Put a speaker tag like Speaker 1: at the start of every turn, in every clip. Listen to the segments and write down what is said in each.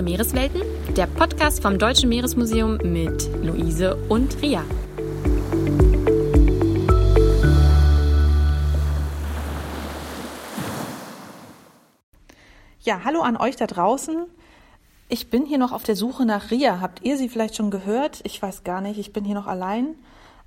Speaker 1: Ihre Meereswelten, der Podcast vom Deutschen Meeresmuseum mit Luise und Ria.
Speaker 2: Ja, hallo an euch da draußen. Ich bin hier noch auf der Suche nach Ria. Habt ihr sie vielleicht schon gehört? Ich weiß gar nicht. Ich bin hier noch allein.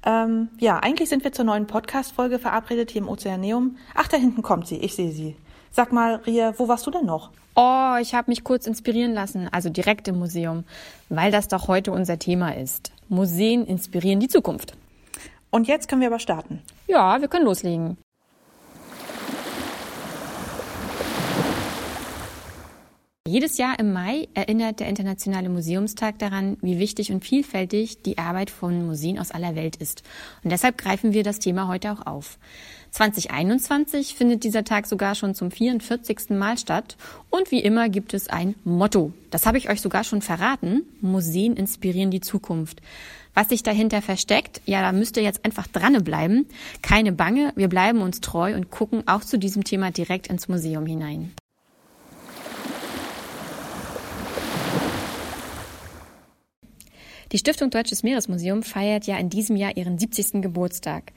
Speaker 2: Ähm, ja, eigentlich sind wir zur neuen Podcast-Folge verabredet hier im Ozeaneum. Ach, da hinten kommt sie. Ich sehe sie. Sag mal, Ria, wo warst du denn noch?
Speaker 1: Oh, ich habe mich kurz inspirieren lassen, also direkt im Museum, weil das doch heute unser Thema ist. Museen inspirieren die Zukunft.
Speaker 2: Und jetzt können wir aber starten.
Speaker 1: Ja, wir können loslegen. Jedes Jahr im Mai erinnert der Internationale Museumstag daran, wie wichtig und vielfältig die Arbeit von Museen aus aller Welt ist. Und deshalb greifen wir das Thema heute auch auf. 2021 findet dieser Tag sogar schon zum 44. Mal statt. Und wie immer gibt es ein Motto. Das habe ich euch sogar schon verraten. Museen inspirieren die Zukunft. Was sich dahinter versteckt, ja, da müsst ihr jetzt einfach dranbleiben. Keine Bange, wir bleiben uns treu und gucken auch zu diesem Thema direkt ins Museum hinein. Die Stiftung Deutsches Meeresmuseum feiert ja in diesem Jahr ihren 70. Geburtstag.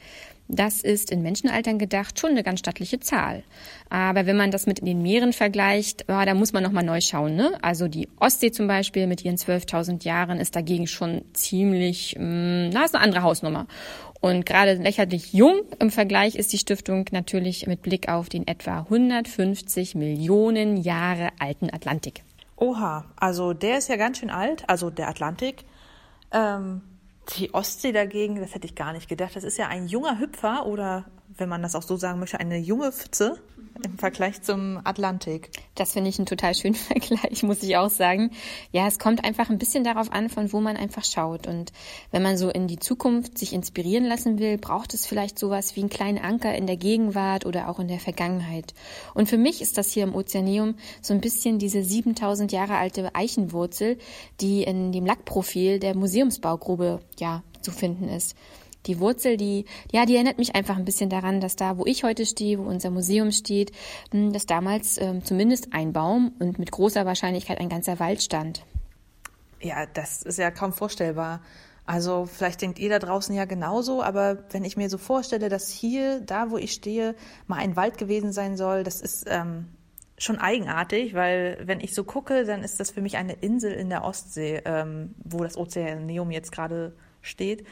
Speaker 1: Das ist in Menschenaltern gedacht schon eine ganz stattliche Zahl. Aber wenn man das mit den Meeren vergleicht, ja, da muss man nochmal neu schauen. Ne? Also die Ostsee zum Beispiel mit ihren 12.000 Jahren ist dagegen schon ziemlich, mh, hm, na, ist eine andere Hausnummer. Und gerade lächerlich jung im Vergleich ist die Stiftung natürlich mit Blick auf den etwa 150 Millionen Jahre alten Atlantik.
Speaker 2: Oha, also der ist ja ganz schön alt, also der Atlantik. Ähm, die Ostsee dagegen, das hätte ich gar nicht gedacht. Das ist ja ein junger Hüpfer oder, wenn man das auch so sagen möchte, eine junge Pfütze im Vergleich zum Atlantik.
Speaker 1: Das finde ich einen total schönen Vergleich, muss ich auch sagen. Ja, es kommt einfach ein bisschen darauf an, von wo man einfach schaut. Und wenn man so in die Zukunft sich inspirieren lassen will, braucht es vielleicht sowas wie einen kleinen Anker in der Gegenwart oder auch in der Vergangenheit. Und für mich ist das hier im Ozeaneum so ein bisschen diese 7000 Jahre alte Eichenwurzel, die in dem Lackprofil der Museumsbaugrube, ja, zu finden ist die Wurzel, die, ja, die erinnert mich einfach ein bisschen daran, dass da, wo ich heute stehe, wo unser Museum steht, hm, dass damals ähm, zumindest ein Baum und mit großer Wahrscheinlichkeit ein ganzer Wald stand.
Speaker 2: Ja, das ist ja kaum vorstellbar. Also vielleicht denkt ihr da draußen ja genauso, aber wenn ich mir so vorstelle, dass hier, da wo ich stehe, mal ein Wald gewesen sein soll, das ist ähm, schon eigenartig, weil wenn ich so gucke, dann ist das für mich eine Insel in der Ostsee, ähm, wo das Ozeaneum jetzt gerade steht.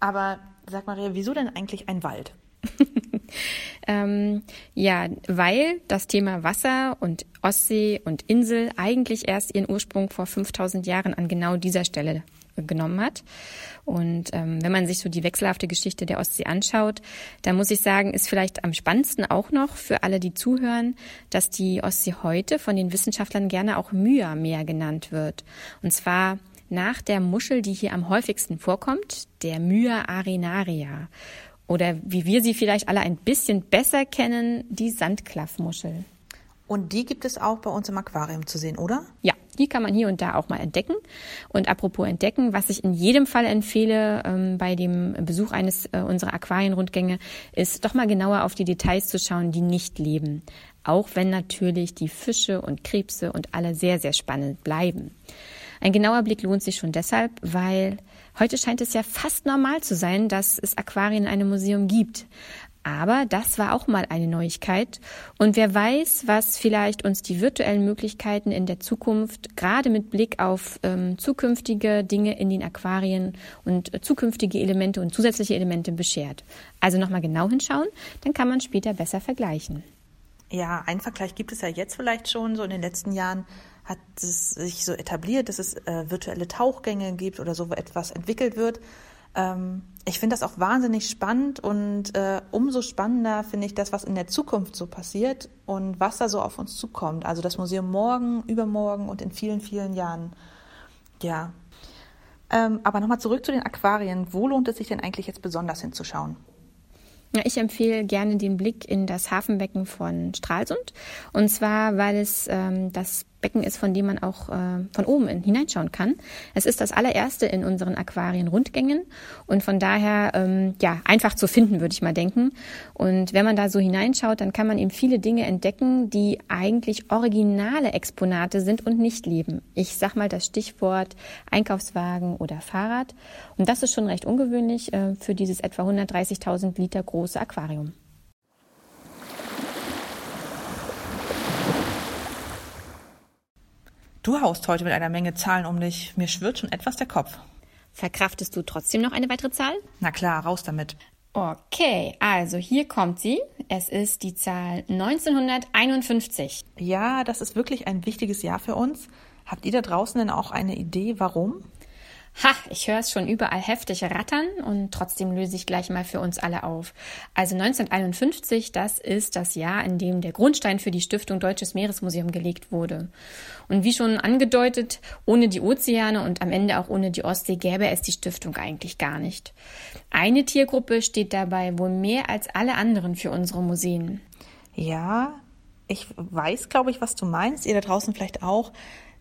Speaker 2: Aber sag Maria, wieso denn eigentlich ein Wald?
Speaker 1: ähm, ja, weil das Thema Wasser und Ostsee und Insel eigentlich erst ihren Ursprung vor 5000 Jahren an genau dieser Stelle genommen hat. Und ähm, wenn man sich so die wechselhafte Geschichte der Ostsee anschaut, dann muss ich sagen, ist vielleicht am spannendsten auch noch für alle, die zuhören, dass die Ostsee heute von den Wissenschaftlern gerne auch Myra-Meer genannt wird. Und zwar nach der Muschel, die hier am häufigsten vorkommt, der Mya arenaria. Oder wie wir sie vielleicht alle ein bisschen besser kennen, die Sandklaffmuschel.
Speaker 2: Und die gibt es auch bei uns im Aquarium zu sehen, oder?
Speaker 1: Ja, die kann man hier und da auch mal entdecken. Und apropos entdecken, was ich in jedem Fall empfehle ähm, bei dem Besuch eines äh, unserer Aquarienrundgänge, ist doch mal genauer auf die Details zu schauen, die nicht leben. Auch wenn natürlich die Fische und Krebse und alle sehr, sehr spannend bleiben. Ein genauer Blick lohnt sich schon deshalb, weil heute scheint es ja fast normal zu sein, dass es Aquarien in einem Museum gibt. Aber das war auch mal eine Neuigkeit. Und wer weiß, was vielleicht uns die virtuellen Möglichkeiten in der Zukunft, gerade mit Blick auf ähm, zukünftige Dinge in den Aquarien und äh, zukünftige Elemente und zusätzliche Elemente beschert. Also nochmal genau hinschauen, dann kann man später besser vergleichen.
Speaker 2: Ja, ein Vergleich gibt es ja jetzt vielleicht schon, so in den letzten Jahren hat es sich so etabliert, dass es äh, virtuelle Tauchgänge gibt oder so etwas entwickelt wird. Ähm, ich finde das auch wahnsinnig spannend und äh, umso spannender finde ich das, was in der Zukunft so passiert und was da so auf uns zukommt. Also das Museum morgen, übermorgen und in vielen, vielen Jahren. Ja. Ähm, aber nochmal zurück zu den Aquarien. Wo lohnt es sich denn eigentlich jetzt besonders hinzuschauen?
Speaker 1: Ja, ich empfehle gerne den Blick in das Hafenbecken von Stralsund. Und zwar, weil es ähm, das Becken ist, von dem man auch äh, von oben in, hineinschauen kann. Es ist das allererste in unseren Aquarien-Rundgängen und von daher ähm, ja einfach zu finden, würde ich mal denken. Und wenn man da so hineinschaut, dann kann man eben viele Dinge entdecken, die eigentlich originale Exponate sind und nicht leben. Ich sag mal das Stichwort Einkaufswagen oder Fahrrad. Und das ist schon recht ungewöhnlich äh, für dieses etwa 130.000 Liter große Aquarium.
Speaker 2: Du haust heute mit einer Menge Zahlen um dich. Mir schwirrt schon etwas der Kopf.
Speaker 1: Verkraftest du trotzdem noch eine weitere Zahl?
Speaker 2: Na klar, raus damit.
Speaker 1: Okay, also hier kommt sie. Es ist die Zahl 1951.
Speaker 2: Ja, das ist wirklich ein wichtiges Jahr für uns. Habt ihr da draußen denn auch eine Idee, warum?
Speaker 1: Ha, ich höre es schon überall heftig rattern und trotzdem löse ich gleich mal für uns alle auf. Also 1951, das ist das Jahr, in dem der Grundstein für die Stiftung Deutsches Meeresmuseum gelegt wurde. Und wie schon angedeutet, ohne die Ozeane und am Ende auch ohne die Ostsee gäbe es die Stiftung eigentlich gar nicht. Eine Tiergruppe steht dabei wohl mehr als alle anderen für unsere Museen.
Speaker 2: Ja, ich weiß, glaube ich, was du meinst. Ihr da draußen vielleicht auch.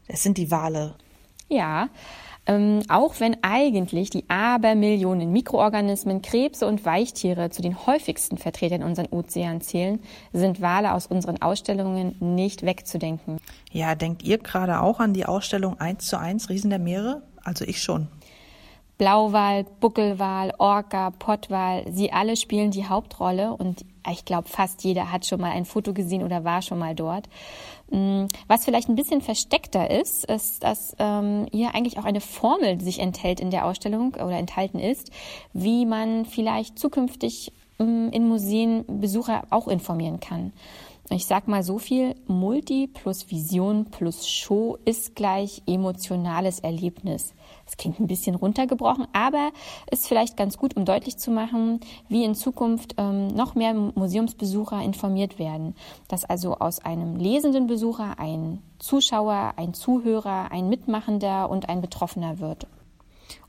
Speaker 2: Es sind die Wale.
Speaker 1: Ja, ähm, auch wenn eigentlich die Abermillionen Mikroorganismen, Krebse und Weichtiere zu den häufigsten Vertretern in unseren Ozeanen zählen, sind Wale aus unseren Ausstellungen nicht wegzudenken.
Speaker 2: Ja, denkt ihr gerade auch an die Ausstellung 1 zu 1 Riesen der Meere? Also ich schon.
Speaker 1: Blauwal, Buckelwal, Orca, Pottwal, sie alle spielen die Hauptrolle und ich glaube, fast jeder hat schon mal ein Foto gesehen oder war schon mal dort. Mm, was vielleicht ein bisschen versteckter ist, ist, dass ähm, hier eigentlich auch eine Formel sich enthält in der Ausstellung oder enthalten ist, wie man vielleicht zukünftig ähm, in Museen Besucher auch informieren kann. Ich sag mal so viel, Multi plus Vision plus Show ist gleich emotionales Erlebnis. Das klingt ein bisschen runtergebrochen, aber ist vielleicht ganz gut, um deutlich zu machen, wie in Zukunft ähm, noch mehr Museumsbesucher informiert werden. Dass also aus einem lesenden Besucher ein Zuschauer, ein Zuhörer, ein Mitmachender und ein Betroffener wird.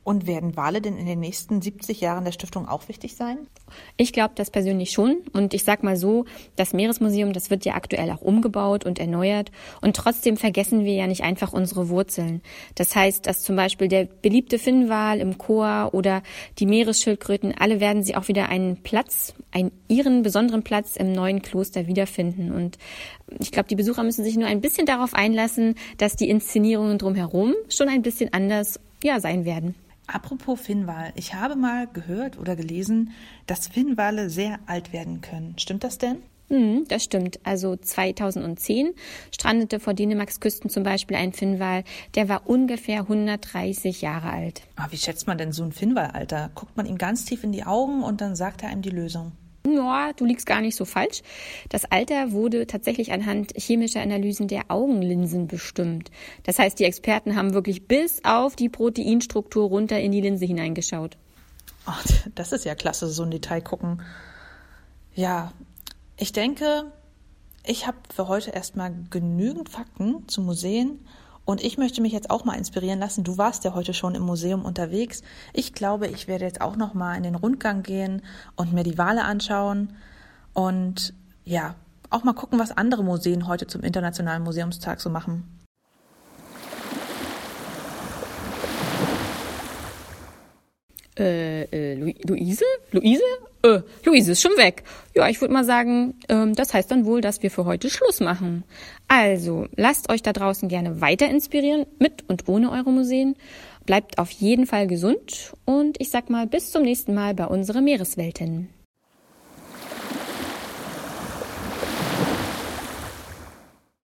Speaker 2: Und werden Wale denn in den nächsten 70 Jahren der Stiftung auch wichtig sein?
Speaker 1: Ich glaube das persönlich schon. Und ich sag mal so, das Meeresmuseum, das wird ja aktuell auch umgebaut und erneuert. Und trotzdem vergessen wir ja nicht einfach unsere Wurzeln. Das heißt, dass zum Beispiel der beliebte Finnwal im Chor oder die Meeresschildkröten, alle werden sie auch wieder einen Platz, einen ihren besonderen Platz im neuen Kloster wiederfinden. Und ich glaube, die Besucher müssen sich nur ein bisschen darauf einlassen, dass die Inszenierungen drumherum schon ein bisschen anders ja, sein werden.
Speaker 2: Apropos Finnwal, ich habe mal gehört oder gelesen, dass Finnwale sehr alt werden können. Stimmt das denn?
Speaker 1: Mm, das stimmt. Also 2010 strandete vor Dänemarks Küsten zum Beispiel ein Finnwal, der war ungefähr 130 Jahre alt.
Speaker 2: Ah, wie schätzt man denn so ein Finnwalalter? Guckt man ihm ganz tief in die Augen und dann sagt er einem die Lösung?
Speaker 1: Ja, du liegst gar nicht so falsch. Das Alter wurde tatsächlich anhand chemischer Analysen der Augenlinsen bestimmt. Das heißt, die Experten haben wirklich bis auf die Proteinstruktur runter in die Linse hineingeschaut.
Speaker 2: Ach, das ist ja klasse, so ein Detail gucken. Ja, ich denke, ich habe für heute erstmal genügend Fakten zu Museen und ich möchte mich jetzt auch mal inspirieren lassen. Du warst ja heute schon im Museum unterwegs. Ich glaube, ich werde jetzt auch noch mal in den Rundgang gehen und mir die Wale anschauen und ja, auch mal gucken, was andere Museen heute zum Internationalen Museumstag so machen.
Speaker 1: Äh, äh, Luise? Luise? Äh, Luise ist schon weg. Ja, ich würde mal sagen, ähm, das heißt dann wohl, dass wir für heute Schluss machen. Also, lasst euch da draußen gerne weiter inspirieren, mit und ohne eure Museen. Bleibt auf jeden Fall gesund und ich sag mal bis zum nächsten Mal bei unsere Meereswelten.